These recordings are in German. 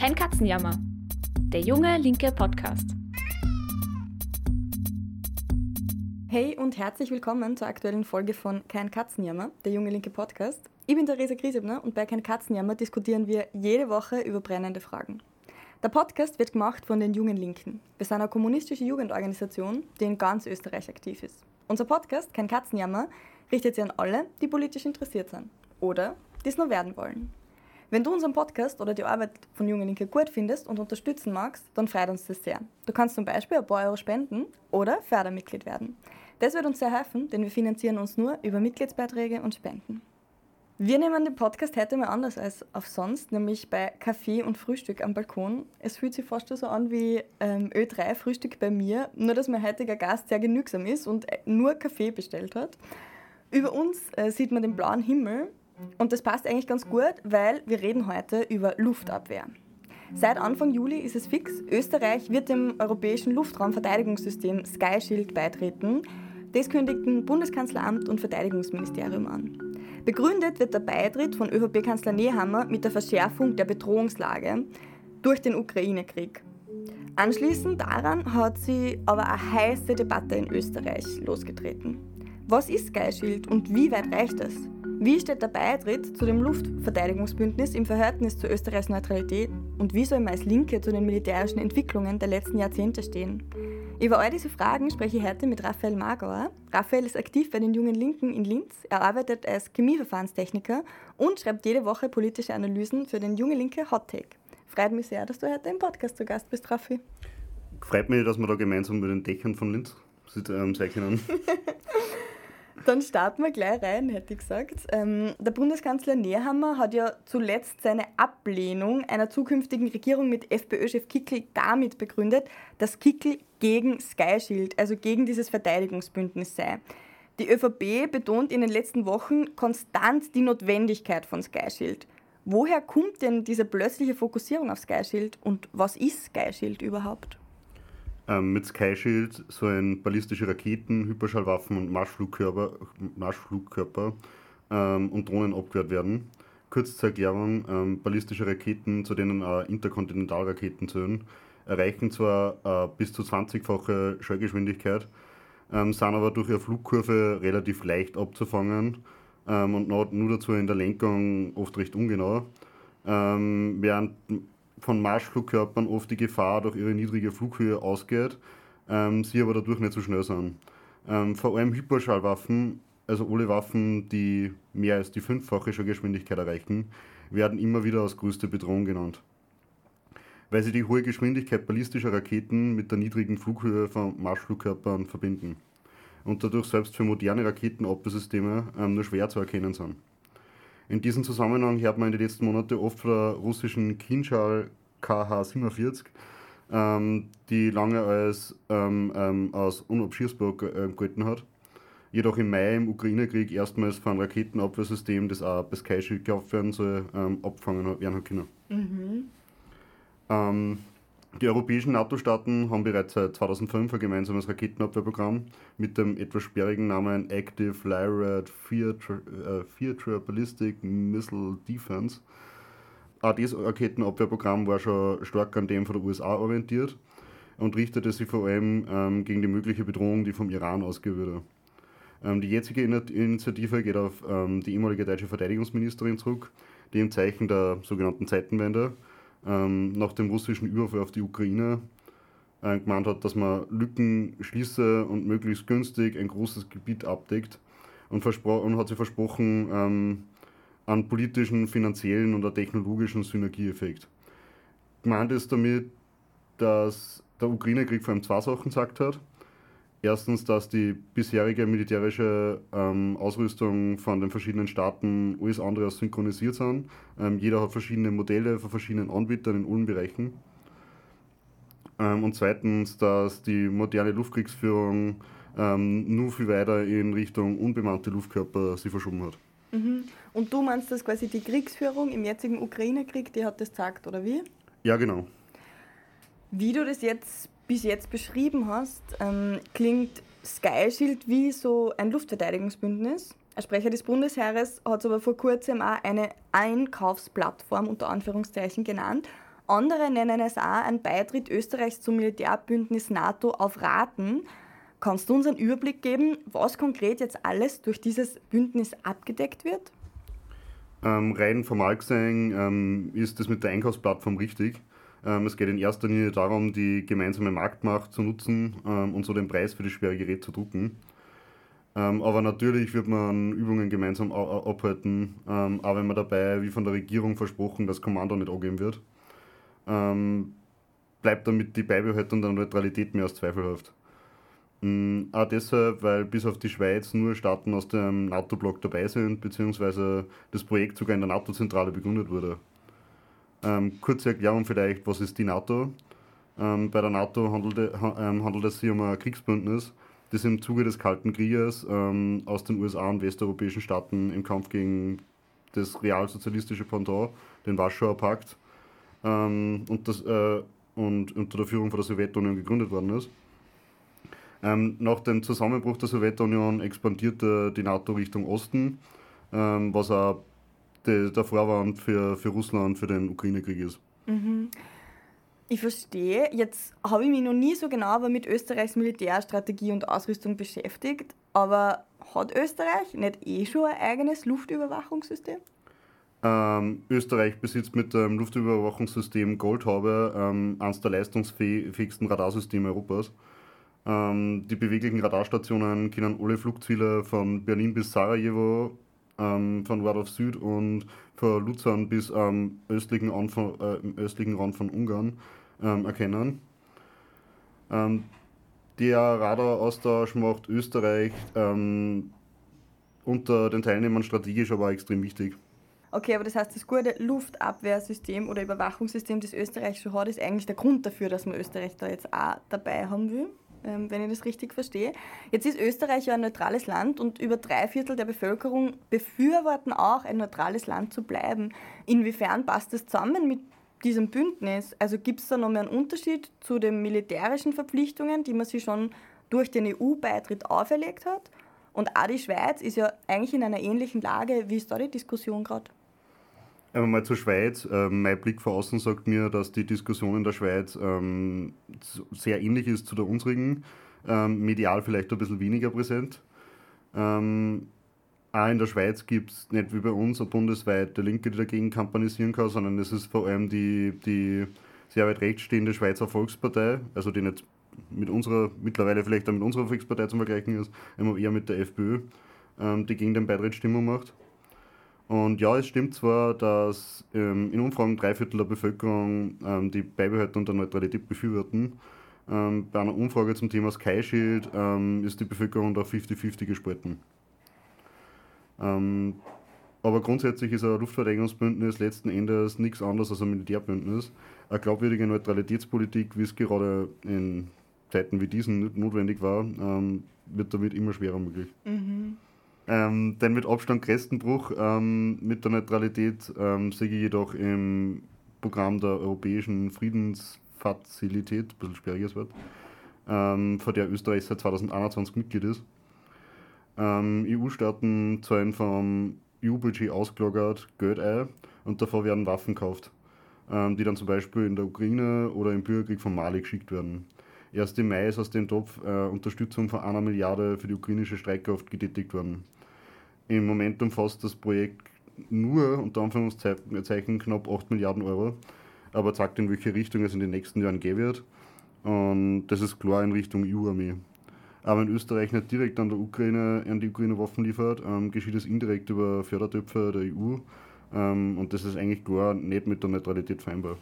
Kein Katzenjammer. Der junge linke Podcast. Hey und herzlich willkommen zur aktuellen Folge von Kein Katzenjammer, der junge linke Podcast. Ich bin Theresa Griesebner und bei Kein Katzenjammer diskutieren wir jede Woche über brennende Fragen. Der Podcast wird gemacht von den Jungen Linken. Wir sind eine kommunistische Jugendorganisation, die in ganz Österreich aktiv ist. Unser Podcast, kein Katzenjammer, richtet sich an alle, die politisch interessiert sind oder die es nur werden wollen. Wenn du unseren Podcast oder die Arbeit von Jungen Linke gut findest und unterstützen magst, dann freut uns das sehr. Du kannst zum Beispiel ein paar Euro spenden oder Fördermitglied werden. Das wird uns sehr helfen, denn wir finanzieren uns nur über Mitgliedsbeiträge und Spenden. Wir nehmen den Podcast heute mal anders als auf sonst, nämlich bei Kaffee und Frühstück am Balkon. Es fühlt sich fast so an wie ähm, Ö3 Frühstück bei mir, nur dass mein heutiger Gast sehr genügsam ist und nur Kaffee bestellt hat. Über uns äh, sieht man den blauen Himmel und das passt eigentlich ganz gut, weil wir reden heute über Luftabwehr. Seit Anfang Juli ist es fix, Österreich wird dem europäischen Luftraumverteidigungssystem Sky Shield beitreten. Das kündigten Bundeskanzleramt und Verteidigungsministerium an. Begründet wird der Beitritt von ÖVP-Kanzler Nehammer mit der Verschärfung der Bedrohungslage durch den Ukraine-Krieg. Anschließend daran hat sie aber eine heiße Debatte in Österreich losgetreten. Was ist Sky Shield und wie weit reicht es? Wie steht der Beitritt zu dem Luftverteidigungsbündnis im Verhältnis zu Österreichs Neutralität und wie soll man als Linke zu den militärischen Entwicklungen der letzten Jahrzehnte stehen? Über all diese Fragen spreche ich heute mit Raphael Magauer. Raphael ist aktiv bei den Jungen Linken in Linz. Er arbeitet als Chemieverfahrenstechniker und schreibt jede Woche politische Analysen für den Junge Linke Hot Take. Freut mich sehr, dass du heute im Podcast zu Gast bist, Raffi. Freut mich, dass wir da gemeinsam mit den Dächern von Linz ähm, sein können. Dann starten wir gleich rein, hätte ich gesagt. Ähm, der Bundeskanzler Nehammer hat ja zuletzt seine Ablehnung einer zukünftigen Regierung mit FPÖ-Chef Kickl damit begründet, dass Kickl gegen Sky Shield, also gegen dieses Verteidigungsbündnis sei. Die ÖVP betont in den letzten Wochen konstant die Notwendigkeit von Sky Shield. Woher kommt denn diese plötzliche Fokussierung auf Sky Shield und was ist Sky Shield überhaupt? Ähm, mit Sky Shield sollen ballistische Raketen, Hyperschallwaffen und Marschflugkörper, Marschflugkörper ähm, und Drohnen abgewehrt werden. Kurz zur Erklärung, ähm, ballistische Raketen, zu denen auch Interkontinentalraketen zählen, erreichen zwar äh, bis zu 20-fache Schallgeschwindigkeit, ähm, sind aber durch ihre Flugkurve relativ leicht abzufangen ähm, und nur dazu in der Lenkung oft recht ungenau. Ähm, während von Marschflugkörpern oft die Gefahr durch ihre niedrige Flughöhe ausgeht, ähm, sie aber dadurch nicht so schnell sind. Ähm, vor allem Hyperschallwaffen, also alle Waffen, die mehr als die fünffache Schallgeschwindigkeit erreichen, werden immer wieder als größte Bedrohung genannt. Weil sie die hohe Geschwindigkeit ballistischer Raketen mit der niedrigen Flughöhe von Marschflugkörpern verbinden und dadurch selbst für moderne Raketenabwehrsysteme ähm, nur schwer zu erkennen sind. In diesem Zusammenhang hört man in den letzten Monaten oft von der russischen Kinschal KH-47, ähm, die lange als ähm, ähm, aus unabschießbar äh, gelten hat. Jedoch im Mai im Ukraine-Krieg erstmals von einem Raketenabwehrsystem, das auch Sky Shield gekauft werden soll, ähm, abgefangen werden hat können. Mhm. Die europäischen NATO-Staaten haben bereits seit 2005 ein gemeinsames Raketenabwehrprogramm mit dem etwas sperrigen Namen Active Lyrat Theatre äh, Ballistic Missile Defense. Auch dieses Raketenabwehrprogramm war schon stark an dem von den USA orientiert und richtete sich vor allem ähm, gegen die mögliche Bedrohung, die vom Iran ausgehen würde. Ähm, die jetzige Initiative geht auf ähm, die ehemalige deutsche Verteidigungsministerin zurück, die im Zeichen der sogenannten Zeitenwende ähm, nach dem russischen Überfall auf die Ukraine äh, gemeint hat, dass man Lücken schließe und möglichst günstig ein großes Gebiet abdeckt und, und hat sich versprochen, ähm, an politischen, finanziellen und technologischen Synergieeffekt. Gemeint ist damit, dass der Ukraine-Krieg vor allem zwei Sachen gesagt hat. Erstens, dass die bisherige militärische ähm, Ausrüstung von den verschiedenen Staaten alles andere als synchronisiert sind. Ähm, jeder hat verschiedene Modelle von verschiedenen Anbietern in allen Bereichen. Ähm, und zweitens, dass die moderne Luftkriegsführung ähm, nur viel weiter in Richtung unbemannte Luftkörper sich verschoben hat. Mhm. Und du meinst, dass quasi die Kriegsführung im jetzigen Ukraine-Krieg, die hat das gesagt, oder wie? Ja, genau. Wie du das jetzt bis jetzt beschrieben hast, ähm, klingt Sky Shield wie so ein Luftverteidigungsbündnis. Ein Sprecher des Bundesheeres hat es aber vor kurzem auch eine Einkaufsplattform unter Anführungszeichen genannt. Andere nennen es auch einen Beitritt Österreichs zum Militärbündnis NATO auf Raten. Kannst du uns einen Überblick geben, was konkret jetzt alles durch dieses Bündnis abgedeckt wird? Ähm, rein formal gesehen ähm, ist das mit der Einkaufsplattform richtig. Ähm, es geht in erster Linie darum, die gemeinsame Marktmacht zu nutzen ähm, und so den Preis für das schwere Gerät zu drucken. Ähm, aber natürlich wird man Übungen gemeinsam abhalten, auch wenn man dabei, wie von der Regierung versprochen, das Kommando nicht angeben wird bleibt damit die Beibehaltung der Neutralität mehr als zweifelhaft. Ähm, auch deshalb, weil bis auf die Schweiz nur Staaten aus dem NATO-Block dabei sind, beziehungsweise das Projekt sogar in der NATO-Zentrale begründet wurde. Ähm, kurze Erklärung vielleicht, was ist die NATO? Ähm, bei der NATO handelt, ähm, handelt, es sich um ein Kriegsbündnis, das im Zuge des Kalten Krieges ähm, aus den USA und westeuropäischen Staaten im Kampf gegen das realsozialistische Pendant, den Warschauer Pakt, ähm, und, das, äh, und unter der Führung von der Sowjetunion gegründet worden ist. Ähm, nach dem Zusammenbruch der Sowjetunion expandierte die NATO Richtung Osten, ähm, was auch die, der Vorwand für, für Russland für den Ukraine-Krieg ist. Mhm. Ich verstehe. Jetzt habe ich mich noch nie so genau aber mit Österreichs Militärstrategie und Ausrüstung beschäftigt. Aber hat Österreich nicht eh schon ein eigenes Luftüberwachungssystem? Ähm, Österreich besitzt mit dem Luftüberwachungssystem Goldhaube ähm, eines der leistungsfähigsten Radarsysteme Europas. Ähm, die beweglichen Radarstationen kennen alle Flugziele von Berlin bis Sarajevo, ähm, von auf Süd und von Luzern bis am östlichen, äh, östlichen Rand von Ungarn ähm, erkennen. Ähm, der Radaraustausch macht Österreich unter den Teilnehmern strategisch aber extrem wichtig. Okay, aber das heißt, das gute Luftabwehrsystem oder Überwachungssystem, das Österreich schon hat, ist eigentlich der Grund dafür, dass man Österreich da jetzt auch dabei haben will, ähm, wenn ich das richtig verstehe. Jetzt ist Österreich ja ein neutrales Land und über drei Viertel der Bevölkerung befürworten auch, ein neutrales Land zu bleiben. Inwiefern passt das zusammen mit diesem Bündnis? Also gibt es da noch mehr einen Unterschied zu den militärischen Verpflichtungen, die man sich schon durch den EU-Beitritt auferlegt hat? Und auch die Schweiz ist ja eigentlich in einer ähnlichen Lage. Wie ist da die Diskussion gerade? Einmal zur Schweiz. Ähm, mein Blick von außen sagt mir, dass die Diskussion in der Schweiz ähm, sehr ähnlich ist zu der unsrigen. Ähm, medial vielleicht ein bisschen weniger präsent. Auch in der Schweiz gibt es nicht wie bei uns eine bundesweite Linke, die dagegen kampanisieren kann, sondern es ist vor allem die, die sehr weit rechts stehende Schweizer Volkspartei, also die nicht mit unserer, mittlerweile vielleicht auch mit unserer Volkspartei zu vergleichen ist, immer eher mit der FPÖ, die gegen den Beitritt Stimmung macht. Und ja, es stimmt zwar, dass ähm, in Umfragen drei Viertel der Bevölkerung ähm, die Beibehaltung der Neutralität befürworten. Ähm, bei einer Umfrage zum Thema Sky Shield ähm, ist die Bevölkerung da 50-50 gespalten. Ähm, aber grundsätzlich ist ein Luftverteidigungsbündnis letzten Endes nichts anderes als ein Militärbündnis. Eine glaubwürdige Neutralitätspolitik, wie es gerade in Zeiten wie diesen notwendig war, ähm, wird damit immer schwerer möglich. Mhm. Ähm, den mit Abstand größten Bruch ähm, mit der Neutralität ähm, sehe ich jedoch im Programm der Europäischen Friedensfazilität, ein bisschen sperriges Wort, ähm, von der Österreich seit 2021 Mitglied ist. Ähm, EU-Staaten zahlen vom EU-Budget ausgelagert Geld ein und davor werden Waffen gekauft, ähm, die dann zum Beispiel in der Ukraine oder im Bürgerkrieg von Mali geschickt werden. Erst im Mai ist aus dem Topf äh, Unterstützung von einer Milliarde für die ukrainische Streitkraft getätigt worden. Im Moment umfasst das Projekt nur, unter Anführungszeichen, knapp 8 Milliarden Euro, aber zeigt, in welche Richtung es in den nächsten Jahren gehen wird. Und das ist klar in Richtung EU-Armee. Aber wenn Österreich nicht direkt an, der Ukraine, an die Ukraine Waffen liefert, ähm, geschieht es indirekt über Fördertöpfe der EU. Ähm, und das ist eigentlich klar nicht mit der Neutralität vereinbar.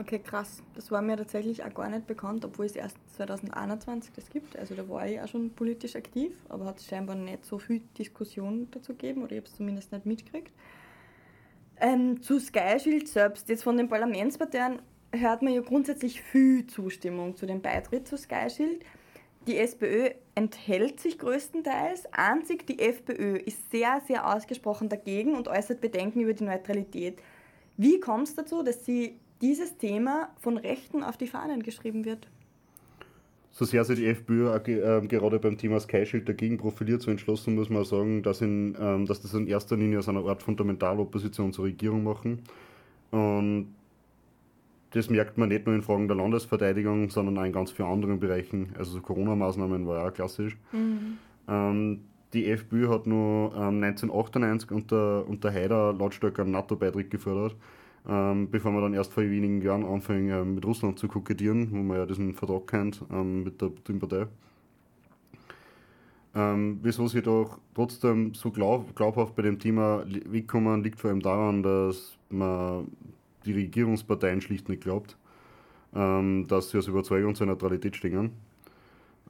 Okay, krass. Das war mir tatsächlich auch gar nicht bekannt, obwohl es erst 2021 das gibt. Also da war ich auch schon politisch aktiv, aber hat es scheinbar nicht so viel Diskussion dazu gegeben oder ich habe es zumindest nicht mitgekriegt. Ähm, zu Sky Shield selbst, jetzt von den Parlamentsparteien hört man ja grundsätzlich viel Zustimmung zu dem Beitritt zu Sky Shield. Die SPÖ enthält sich größtenteils, einzig die FPÖ ist sehr, sehr ausgesprochen dagegen und äußert Bedenken über die Neutralität. Wie kommt es dazu, dass sie dieses Thema von Rechten auf die Fahnen geschrieben wird. So sehr sich die FPÖ äh, gerade beim Thema Sky Shield dagegen profiliert, so entschlossen muss man sagen, dass, in, ähm, dass das in erster Linie aus einer Art Fundamentalopposition zur Regierung machen. Und das merkt man nicht nur in Fragen der Landesverteidigung, sondern auch in ganz vielen anderen Bereichen. Also so Corona-Maßnahmen war ja auch klassisch. Mhm. Ähm, die FPÖ hat nur ähm, 1998 unter, unter Haider lautstark einen NATO-Beitritt gefördert, ähm, bevor man dann erst vor wenigen Jahren anfing, ähm, mit Russland zu kokettieren, wo man ja diesen Vertrag kennt ähm, mit der Putin-Partei. Ähm, wieso sie doch trotzdem so glaub, glaubhaft bei dem Thema wegkommen, liegt vor allem daran, dass man die Regierungsparteien schlicht nicht glaubt, ähm, dass sie aus Überzeugung zur Neutralität stehen.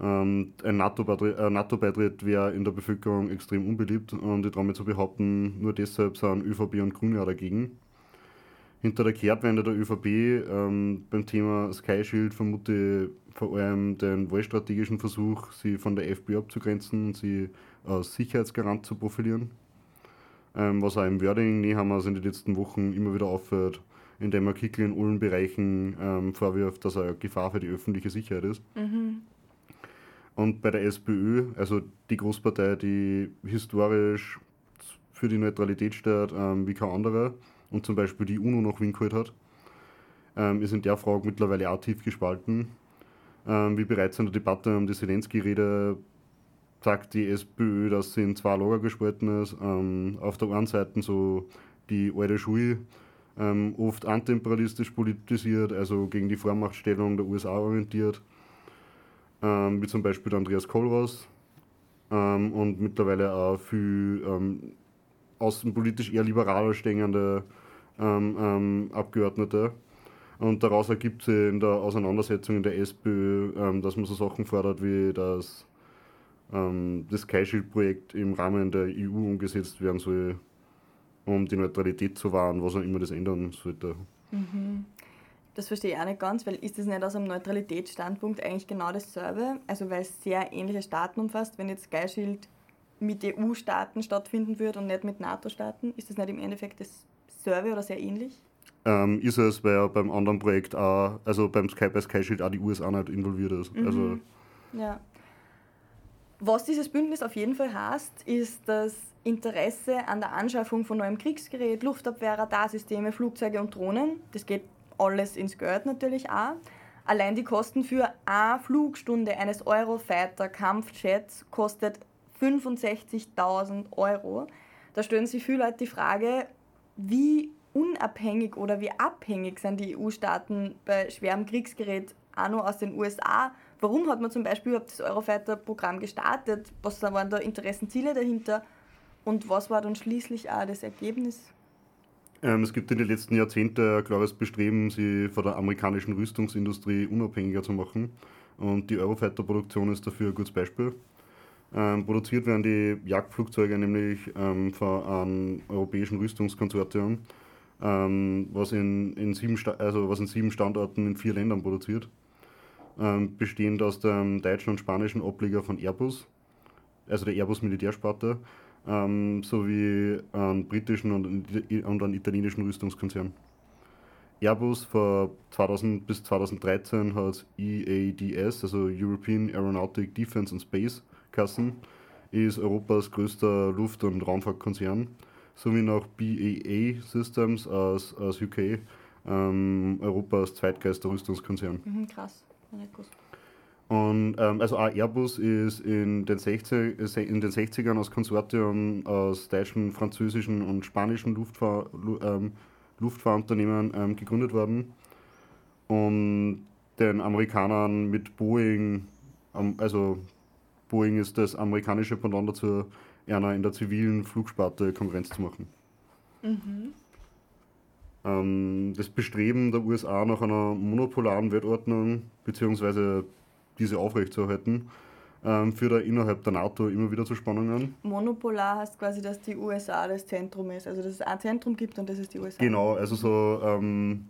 Ähm, ein NATO-Beitritt NATO wäre in der Bevölkerung extrem unbeliebt und ich traue mir zu behaupten, nur deshalb sind ÖVP und Grüne auch dagegen. Hinter der Kehrtwende der ÖVP ähm, beim Thema Sky Shield vermute ich vor allem den wahlstrategischen Versuch, sie von der FPÖ abzugrenzen und sie als Sicherheitsgarant zu profilieren. Ähm, was auch im Wording Nehammer in den letzten Wochen immer wieder auffällt, indem er Kickel in allen Bereichen ähm, vorwirft, dass er eine Gefahr für die öffentliche Sicherheit ist. Mhm. Und bei der SPÖ, also die Großpartei, die historisch für die Neutralität steht, ähm, wie kein anderer und zum Beispiel die UNO noch Wien geholt hat, ähm, ist in der Frage mittlerweile auch tief gespalten. Ähm, wie bereits in der Debatte um die Zelensky-Rede sagt die SPÖ, dass sie in zwei Lager gespalten ist. Ähm, auf der einen Seite so die alte Schule, ähm, oft antiimperialistisch politisiert, also gegen die Vormachtstellung der USA orientiert ähm, wie zum Beispiel Andreas Kohlroas ähm, und mittlerweile auch viel ähm, außenpolitisch eher liberaler stehende ähm, ähm, Abgeordnete. Und daraus ergibt sich in der Auseinandersetzung in der SPÖ, ähm, dass man so Sachen fordert wie das, das Sky-Shield-Projekt im Rahmen der EU umgesetzt werden soll, um die Neutralität zu wahren, was auch immer das ändern sollte. Mhm. Das verstehe ich auch nicht ganz, weil ist das nicht aus einem Neutralitätsstandpunkt eigentlich genau dasselbe? Also weil es sehr ähnliche Staaten umfasst, wenn jetzt Sky mit EU-Staaten stattfinden würde und nicht mit NATO-Staaten, ist das nicht im Endeffekt dasselbe oder sehr ähnlich? Ähm, ist es, weil ja beim anderen Projekt auch, also beim Sky bei Sky Shield auch die USA nicht involviert ist. Mhm. Also ja. Was dieses Bündnis auf jeden Fall heißt, ist das Interesse an der Anschaffung von neuem Kriegsgerät, Luftabwehr, Radarsysteme, Flugzeuge und Drohnen. Das geht alles ins Geld natürlich auch. Allein die Kosten für eine Flugstunde eines Eurofighter Kampfjets kostet 65.000 Euro. Da stellen sich viele Leute die Frage, wie unabhängig oder wie abhängig sind die EU-Staaten bei schwerem Kriegsgerät auch noch aus den USA? Warum hat man zum Beispiel überhaupt das Eurofighter-Programm gestartet? Was waren da Interessenziele dahinter? Und was war dann schließlich auch das Ergebnis? Ähm, es gibt in den letzten Jahrzehnten ein klares Bestreben, sie von der amerikanischen Rüstungsindustrie unabhängiger zu machen. Und die Eurofighter-Produktion ist dafür ein gutes Beispiel. Ähm, produziert werden die Jagdflugzeuge nämlich ähm, von einem europäischen Rüstungskonsortium, ähm, was, in, in sieben also was in sieben Standorten in vier Ländern produziert. Ähm, bestehend aus dem deutschen und spanischen Ableger von Airbus, also der Airbus Militärsparte, ähm, sowie einen britischen und, und einen italienischen Rüstungskonzern. Airbus von 2000 bis 2013 hat EADS, also European Aeronautic Defence and Space Kassen, ist Europas größter Luft- und Raumfahrtkonzern, sowie noch BAA Systems aus, aus UK, ähm, Europas zweitgrößter Rüstungskonzern. Mhm, krass, nicht gewusst. Und ähm, also auch Airbus ist in den, 60, in den 60ern als Konsortium aus deutschen, französischen und spanischen Luftfahr ähm, Luftfahrunternehmen ähm, gegründet worden. Und den Amerikanern mit Boeing, also Boeing ist das amerikanische Pendant dazu, einer in der zivilen Flugsparte Konkurrenz zu machen. Mhm. Ähm, das Bestreben der USA nach einer monopolaren Weltordnung beziehungsweise diese aufrechtzuerhalten, ähm, führt er innerhalb der NATO immer wieder zu Spannungen. Monopolar heißt quasi, dass die USA das Zentrum ist, also dass es ein Zentrum gibt und das ist die USA. Genau, also so ähm,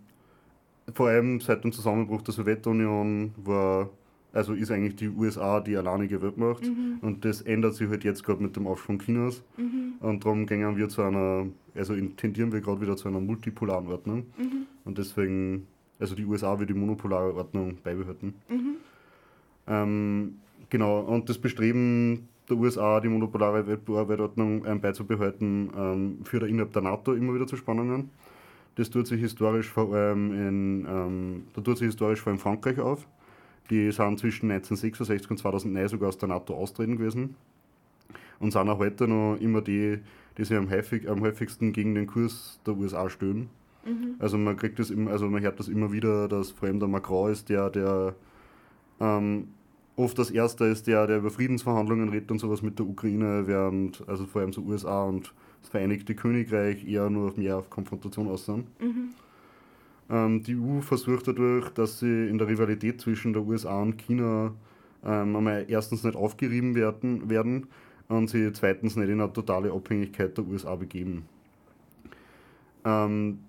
vor allem seit dem Zusammenbruch der Sowjetunion war also ist eigentlich die USA die alleinige Weltmacht mhm. und das ändert sich halt jetzt gerade mit dem Aufschwung Chinas mhm. und darum gehen wir zu einer, also tendieren wir gerade wieder zu einer multipolaren Ordnung mhm. und deswegen, also die USA wird die monopolare Ordnung beibehalten. Mhm. Ähm, genau, und das Bestreben der USA, die monopolare Weltordnung ähm, beizubehalten, ähm, führt innerhalb der NATO immer wieder zu Spannungen. Das tut sich historisch vor allem in, ähm, da tut sich historisch vor allem Frankreich auf. Die sind zwischen 1966 und 2009 sogar aus der NATO austreten gewesen und sind auch heute noch immer die, die sich am, häufig, am häufigsten gegen den Kurs der USA stöhnen. Mhm. Also man kriegt das immer, also man hört das immer wieder, dass vor allem der Macron ist der, der ähm, oft das Erste ist, der, der über Friedensverhandlungen redet und sowas mit der Ukraine, während also vor allem so USA und das Vereinigte Königreich eher nur mehr auf Konfrontation aus sind. Mhm. Ähm, die EU versucht dadurch, dass sie in der Rivalität zwischen der USA und China ähm, einmal erstens nicht aufgerieben werden, werden und sie zweitens nicht in eine totale Abhängigkeit der USA begeben. Ähm,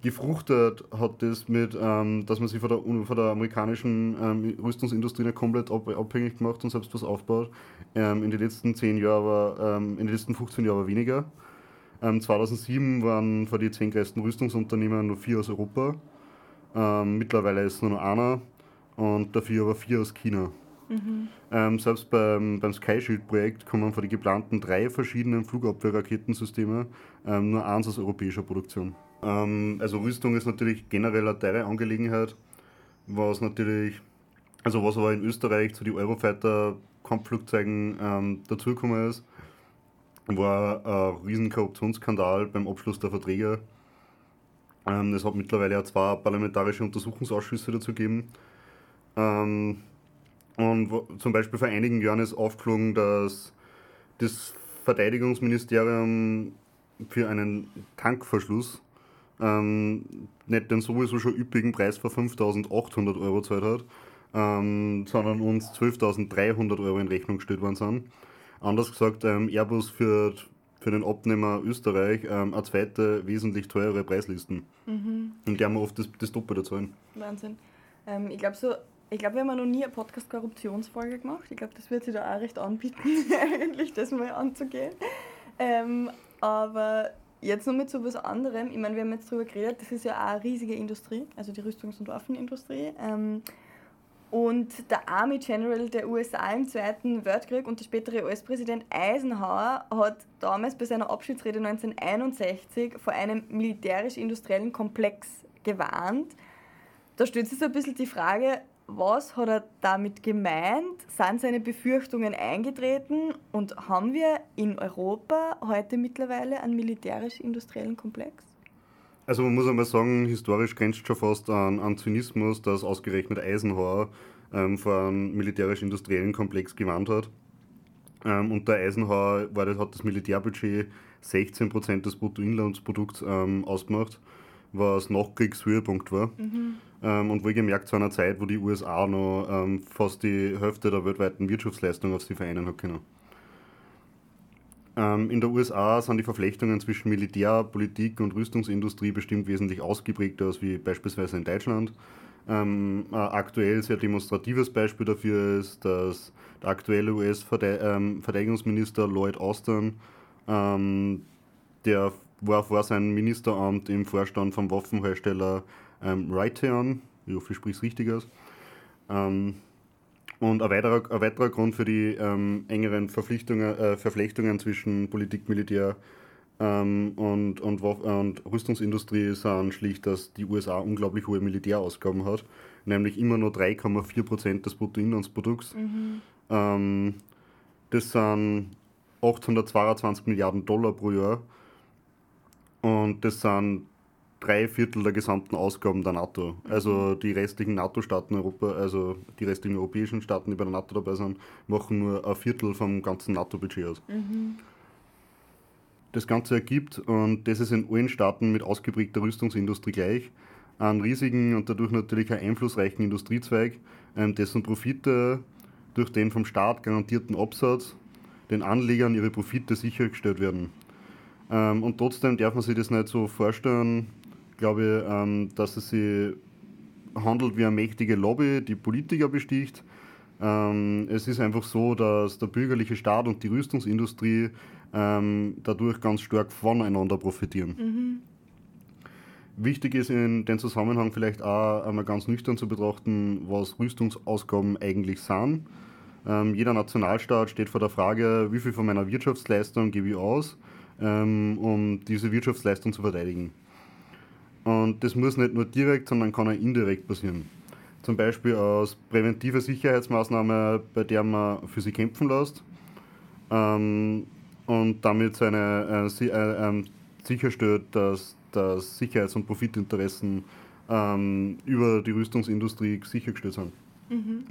gefruchtet hat das mit, ähm, dass man sich von der, von der amerikanischen ähm, Rüstungsindustrie nicht komplett ab, abhängig gemacht und selbst was aufbaut. Ähm, in den letzten 10 Jahren aber, in den letzten 15 Jahren aber weniger. 2007 ähm, waren von den 10 größten Rüstungsunternehmen nur vier aus Europa. Ähm, mittlerweile ist es nur noch einer und dafür aber vier aus China. Mhm. Ähm, selbst beim, beim Sky Shield-Projekt kommen von den geplanten drei verschiedenen Flugabwehrraketensysteme ähm, nur eins aus europäischer Produktion. Ähm, also Rüstung ist natürlich generell eine teure Angelegenheit, was natürlich, also was aber in Österreich zu den Eurofighter-Kampfflugzeugen ähm, dazugekommen ist, war ein riesen Korruptionsskandal beim Abschluss der Verträge. Ähm, es hat mittlerweile ja zwei parlamentarische Untersuchungsausschüsse dazu gegeben. Ähm, und zum Beispiel vor einigen Jahren ist aufgeflogen, dass das Verteidigungsministerium für einen Tankverschluss ähm, nicht den sowieso schon üppigen Preis von 5.800 Euro gezahlt hat, ähm, sondern uns 12.300 Euro in Rechnung gestellt worden sind. Anders gesagt, ähm, Airbus führt für den Abnehmer Österreich ähm, eine zweite, wesentlich teurere Preislisten, mhm. in der wir oft das, das Doppelte zahlen. Wahnsinn. Ähm, ich glaube, so ich glaube, wir haben noch nie eine Podcast-Korruptionsfolge gemacht. Ich glaube, das wird sich da auch recht anbieten, eigentlich das mal anzugehen. Ähm, aber jetzt noch mit so was anderem. Ich meine, wir haben jetzt darüber geredet, das ist ja auch eine riesige Industrie, also die Rüstungs- und Waffenindustrie. Und der Army General der USA im Zweiten Weltkrieg und der spätere US-Präsident Eisenhower hat damals bei seiner Abschiedsrede 1961 vor einem militärisch-industriellen Komplex gewarnt. Da stellt sich so ein bisschen die Frage, was hat er damit gemeint? Sind seine Befürchtungen eingetreten? Und haben wir in Europa heute mittlerweile einen militärisch-industriellen Komplex? Also man muss einmal sagen, historisch grenzt schon fast an, an Zynismus, dass ausgerechnet Eisenhower ähm, vor einem militärisch-industriellen Komplex gewarnt hat. Ähm, unter Eisenhower war das, hat das Militärbudget 16% des Bruttoinlandsprodukts ähm, ausgemacht was Nachkriegshöhepunkt war. Mhm. Ähm, und wohlgemerkt zu einer Zeit, wo die USA noch ähm, fast die Hälfte der weltweiten Wirtschaftsleistung auf sie vereinen hat können. Ähm, in der USA sind die Verflechtungen zwischen Militär, Politik und Rüstungsindustrie bestimmt wesentlich ausgeprägter als wie beispielsweise in Deutschland. Ähm, ein aktuell sehr demonstratives Beispiel dafür ist, dass der aktuelle US-Verteidigungsminister ähm, Lloyd Austin, ähm, der war vor seinem Ministeramt im Vorstand vom Waffenhersteller ähm, Raytheon. Ich hoffe, ich spreche es richtig aus. Ähm, und ein weiterer, ein weiterer Grund für die ähm, engeren Verpflichtungen, äh, Verflechtungen zwischen Politik, Militär ähm, und, und, und Rüstungsindustrie sind schlicht, dass die USA unglaublich hohe Militärausgaben hat, nämlich immer nur 3,4 Prozent des Bruttoinlandsprodukts. Mhm. Ähm, das sind 822 Milliarden Dollar pro Jahr und das sind drei Viertel der gesamten Ausgaben der NATO. Also die restlichen NATO-Staaten Europa, also die restlichen europäischen Staaten, die bei der NATO dabei sind, machen nur ein Viertel vom ganzen NATO-Budget aus. Mhm. Das Ganze ergibt, und das ist in allen Staaten mit ausgeprägter Rüstungsindustrie gleich, einen riesigen und dadurch natürlich einen einflussreichen Industriezweig, ähm, dessen Profite durch den vom Staat garantierten Absatz den Anlegern ihre Profite sichergestellt werden. Ähm, und trotzdem darf man sich das nicht so vorstellen, glaube ich, ähm, dass es sich handelt wie eine mächtige Lobby, die Politiker besticht. Ähm, es ist einfach so, dass der bürgerliche Staat und die Rüstungsindustrie ähm, dadurch ganz stark voneinander profitieren. Mhm. Wichtig ist in dem Zusammenhang vielleicht auch einmal ganz nüchtern zu betrachten, was Rüstungsausgaben eigentlich sind. Ähm, jeder Nationalstaat steht vor der Frage, wie viel von meiner Wirtschaftsleistung gebe ich aus ähm, um diese Wirtschaftsleistung zu verteidigen. Und das muss nicht nur direkt, sondern kann auch indirekt passieren. Zum Beispiel aus präventiver Sicherheitsmaßnahme, bei der man für sie kämpfen lässt ähm, und damit seine, äh, äh, äh, sicherstellt, dass, dass Sicherheits- und Profitinteressen ähm, über die Rüstungsindustrie sichergestellt sind. Mhm.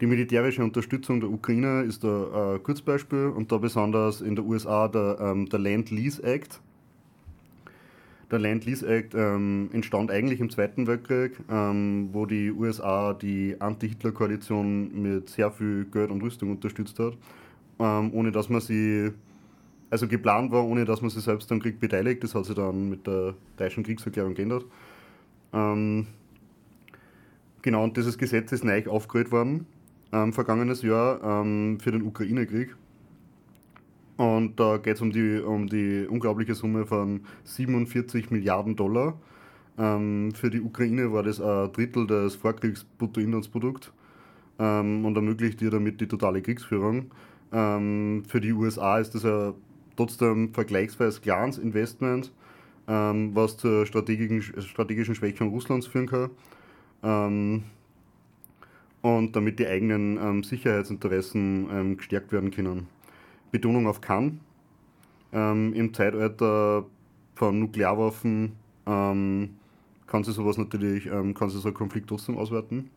Die militärische Unterstützung der Ukraine ist da ein Kurzbeispiel und da besonders in den USA der, ähm, der Land-Lease Act. Der Land-Lease Act ähm, entstand eigentlich im Zweiten Weltkrieg, ähm, wo die USA die Anti-Hitler-Koalition mit sehr viel Geld und Rüstung unterstützt hat, ähm, ohne dass man sie, also geplant war, ohne dass man sich selbst am Krieg beteiligt. Das hat sich dann mit der deutschen Kriegserklärung geändert. Ähm, genau, und dieses Gesetz ist neu aufgerührt worden ähm, vergangenes Jahr ähm, für den Ukraine-Krieg. Und da geht es um die, um die unglaubliche Summe von 47 Milliarden Dollar. Ähm, für die Ukraine war das ein Drittel des Vorkriegsbruttoinlandsprodukts ähm, und ermöglicht ihr damit die totale Kriegsführung. Ähm, für die USA ist das ein trotzdem vergleichsweise kleines Investment, ähm, was zur strategischen, strategischen Schwächung Russlands führen kann. Ähm, und damit die eigenen ähm, Sicherheitsinteressen gestärkt werden können. Betonung auf kann. Ähm, Im Zeitalter von Nuklearwaffen ähm, kann sich sowas natürlich, ähm, kann sich so ein Konflikt trotzdem auswerten.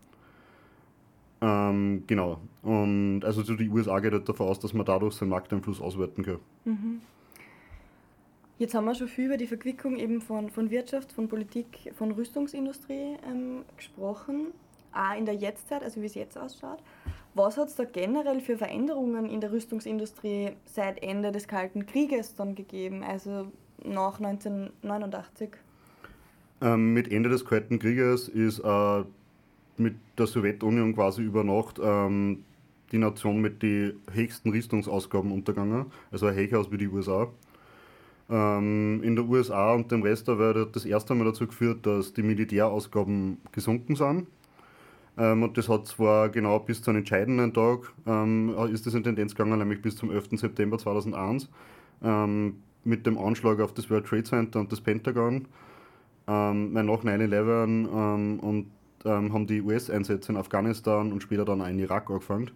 Ähm, genau. Und also die USA geht halt davon aus, dass man dadurch seinen Markteinfluss auswerten kann. Mhm. Jetzt haben wir schon viel über die Verquickung eben von, von Wirtschaft, von Politik, von Rüstungsindustrie ähm, gesprochen auch in der Jetztzeit, also wie es jetzt ausschaut. Was hat es da generell für Veränderungen in der Rüstungsindustrie seit Ende des Kalten Krieges dann gegeben, also nach 1989? Ähm, mit Ende des Kalten Krieges ist äh, mit der Sowjetunion quasi über Nacht ähm, die Nation mit den höchsten Rüstungsausgaben untergegangen, also ein höher als wie die USA. Ähm, in den USA und dem Rest der Welt hat das erste Mal dazu geführt, dass die Militärausgaben gesunken sind und das hat zwar genau bis zu einem entscheidenden Tag ähm, ist das in Tendenz gegangen, nämlich bis zum 11. September 2001 ähm, mit dem Anschlag auf das World Trade Center und das Pentagon. Ähm, nach 9-11 ähm, und ähm, haben die US-Einsätze in Afghanistan und später dann auch in Irak angefangen.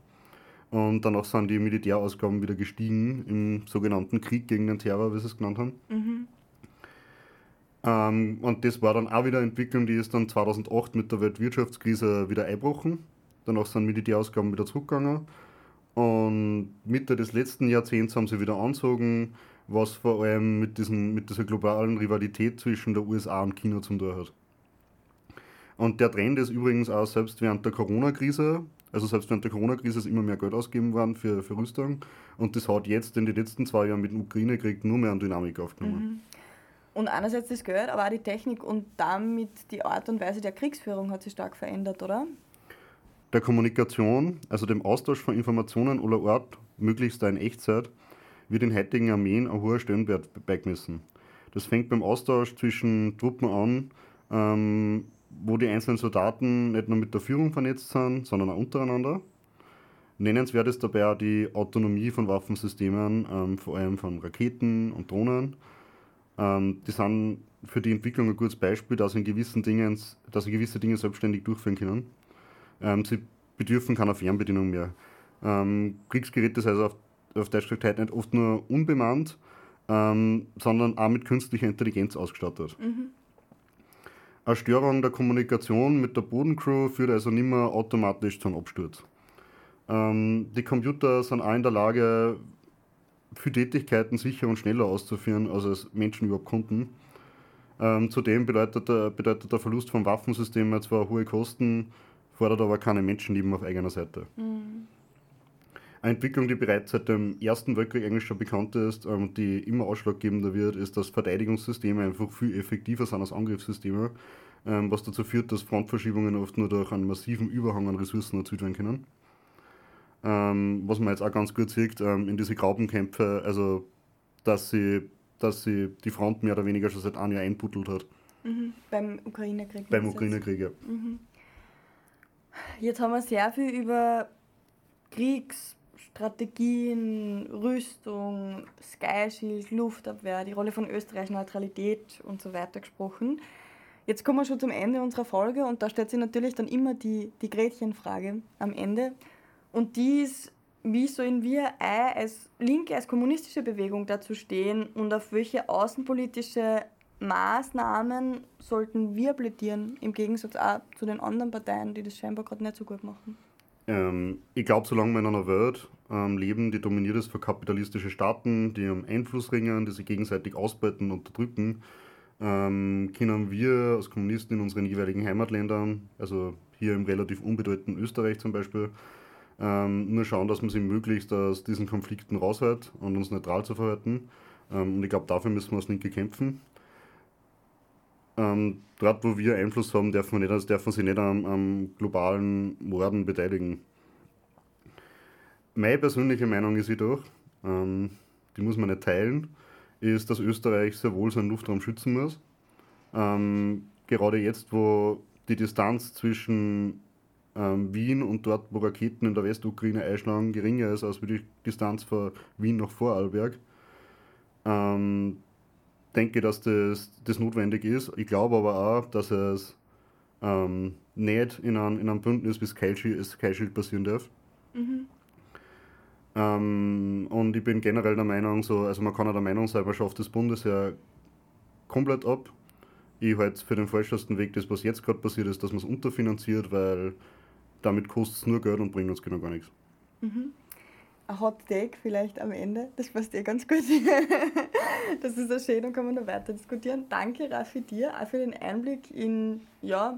Und danach sind die Militärausgaben wieder gestiegen im sogenannten Krieg gegen den Terror, wie sie es genannt haben. Mhm. Ähm, und das war dann auch wieder eine Entwicklung, die ist dann 2008 mit der Weltwirtschaftskrise wieder eingebrochen. Danach sind Militärausgaben wieder zurückgegangen. Und Mitte des letzten Jahrzehnts haben sie wieder anzogen, was vor allem mit, diesen, mit dieser globalen Rivalität zwischen der USA und China zum tun hat. Und der Trend ist übrigens auch selbst während der Corona-Krise, also selbst während der Corona-Krise ist immer mehr Geld ausgegeben worden für, für Rüstung. Und das hat jetzt in den letzten zwei Jahren mit dem Ukraine-Krieg nur mehr an Dynamik aufgenommen. Mhm. Und einerseits das Geld, aber auch die Technik und damit die Art und Weise der Kriegsführung hat sich stark verändert, oder? Der Kommunikation, also dem Austausch von Informationen aller Ort, möglichst in Echtzeit, wird in heutigen Armeen ein hoher Stellenwert beigemessen. Das fängt beim Austausch zwischen Truppen an, ähm, wo die einzelnen Soldaten nicht nur mit der Führung vernetzt sind, sondern auch untereinander. Nennenswert ist dabei auch die Autonomie von Waffensystemen, ähm, vor allem von Raketen und Drohnen ähm, die sind für die Entwicklung ein gutes Beispiel, dass sie, in gewissen Dingen, dass sie gewisse Dinge selbstständig durchführen können. Ähm, sie bedürfen keiner Fernbedienung mehr. Ähm, Kriegsgeräte sind also auf, auf Deutsch gesagt nicht oft nur unbemannt, ähm, sondern auch mit künstlicher Intelligenz ausgestattet. Mhm. Eine Störung der Kommunikation mit der Bodencrew führt also nicht mehr automatisch zum Absturz. Ähm, die Computer sind auch in der Lage, für Tätigkeiten sicher und schneller auszuführen, als es Menschen überhaupt konnten. Ähm, zudem bedeutet der, bedeutet der Verlust von Waffensystemen zwar hohe Kosten, fordert aber keine Menschenleben auf eigener Seite. Mhm. Eine Entwicklung, die bereits seit dem Ersten Weltkrieg eigentlich schon bekannt ist und ähm, die immer ausschlaggebender wird, ist, dass Verteidigungssysteme einfach viel effektiver sind als Angriffssysteme, ähm, was dazu führt, dass Frontverschiebungen oft nur durch einen massiven Überhang an Ressourcen erzielt werden können ähm, was man jetzt auch ganz gut sieht, ähm, in diese Graubenkämpfe, also dass sie, dass sie die Front mehr oder weniger schon seit einem Jahr einbuttelt hat. Mhm. Beim Ukraine-Krieg. Beim Ukraine-Krieg, ja. Mhm. Jetzt haben wir sehr viel über Kriegsstrategien, Rüstung, Sky Shield, Luftabwehr, die Rolle von Österreich, Neutralität und so weiter gesprochen. Jetzt kommen wir schon zum Ende unserer Folge und da stellt sich natürlich dann immer die, die Gretchenfrage am Ende. Und die ist, wie sollen wir als Linke, als kommunistische Bewegung dazu stehen und auf welche außenpolitische Maßnahmen sollten wir plädieren, im Gegensatz auch zu den anderen Parteien, die das scheinbar gerade nicht so gut machen? Ähm, ich glaube, solange wir in einer Welt ähm, leben, die dominiert ist von kapitalistischen Staaten, die um Einfluss ringen, die sich gegenseitig ausbeuten und unterdrücken, ähm, können wir als Kommunisten in unseren jeweiligen Heimatländern, also hier im relativ unbedeutenden Österreich zum Beispiel, ähm, nur schauen, dass man sich möglichst aus diesen Konflikten raushält und uns neutral zu verhalten. Ähm, und ich glaube, dafür müssen wir als Linke kämpfen. Ähm, dort, wo wir Einfluss haben, dürfen wir, nicht, also dürfen sie nicht am, am globalen Morden beteiligen. Meine persönliche Meinung ist jedoch, ähm, die muss man nicht teilen, ist, dass Österreich sehr wohl seinen Luftraum schützen muss. Ähm, gerade jetzt, wo die Distanz zwischen ähm, Wien und dort, wo Raketen in der Westukraine einschlagen, geringer ist als die Distanz von Wien nach Vorarlberg. Ähm, denke, dass das, das notwendig ist. Ich glaube aber auch, dass es ähm, nicht in einem, in einem Bündnis wie Shield passieren darf. Mhm. Ähm, und ich bin generell der Meinung, so, also man kann ja der Meinung sein, man schafft das Bundesheer komplett ab. Ich halte für den falschesten Weg, das was jetzt gerade passiert ist, dass man es unterfinanziert, weil damit kostet es nur Geld und bringt uns genau gar nichts. Mhm. Ein Hot Take vielleicht am Ende, das passt dir ganz gut. das ist ja schön und kann man noch weiter diskutieren. Danke, Raffi, dir auch für den Einblick in ja,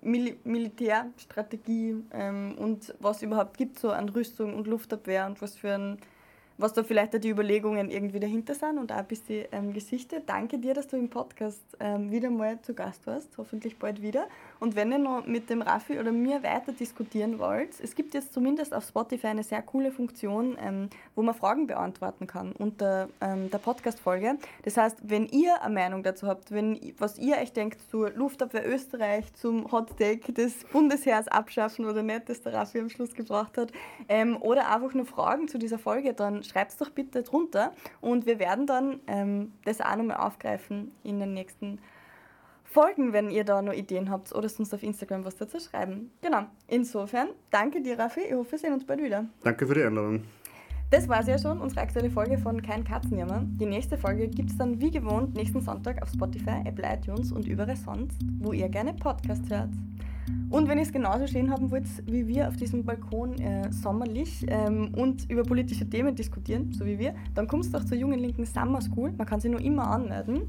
Mil Militärstrategie ähm, und was überhaupt gibt so an Rüstung und Luftabwehr und was für ein was da vielleicht auch die Überlegungen irgendwie dahinter sind und auch ein bisschen ähm, Geschichte. Danke dir, dass du im Podcast ähm, wieder mal zu Gast warst, hoffentlich bald wieder. Und wenn ihr noch mit dem Raffi oder mir weiter diskutieren wollt, es gibt jetzt zumindest auf Spotify eine sehr coole Funktion, ähm, wo man Fragen beantworten kann unter ähm, der Podcast-Folge. Das heißt, wenn ihr eine Meinung dazu habt, wenn, was ihr euch denkt zur Luftabwehr Österreich, zum Hot Take des Bundesheers abschaffen oder nicht, das der Raffi am Schluss gebracht hat, ähm, oder einfach nur Fragen zu dieser Folge, dann schreibt es doch bitte drunter und wir werden dann ähm, das auch nochmal aufgreifen in den nächsten Folgen, wenn ihr da noch Ideen habt oder sonst auf Instagram was dazu schreiben. Genau, insofern danke dir, Raffi. Ich hoffe, wir sehen uns bald wieder. Danke für die Einladung. Das war es ja schon, unsere aktuelle Folge von Kein Katzenjammer. Die nächste Folge gibt es dann wie gewohnt nächsten Sonntag auf Spotify, Apple iTunes und überall sonst, wo ihr gerne Podcast hört. Und wenn ihr es genauso stehen haben wollt wie wir auf diesem Balkon äh, sommerlich ähm, und über politische Themen diskutieren, so wie wir, dann kommst du doch zur Jungen Linken Summer School. Man kann sich nur immer anmelden.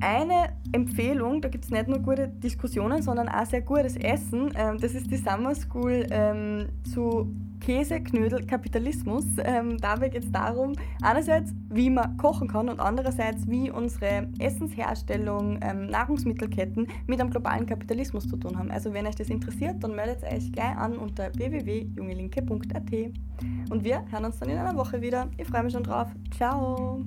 Eine Empfehlung, da gibt es nicht nur gute Diskussionen, sondern auch sehr gutes Essen. Ähm, das ist die Summer School ähm, zu Käse, Knödel, Kapitalismus. Ähm, dabei geht es darum, einerseits, wie man kochen kann und andererseits, wie unsere Essensherstellung, ähm, Nahrungsmittelketten mit einem globalen Kapitalismus zu tun haben. Also wenn euch das interessiert, dann meldet euch gleich an unter www.jungelinke.at. Und wir hören uns dann in einer Woche wieder. Ich freue mich schon drauf. Ciao!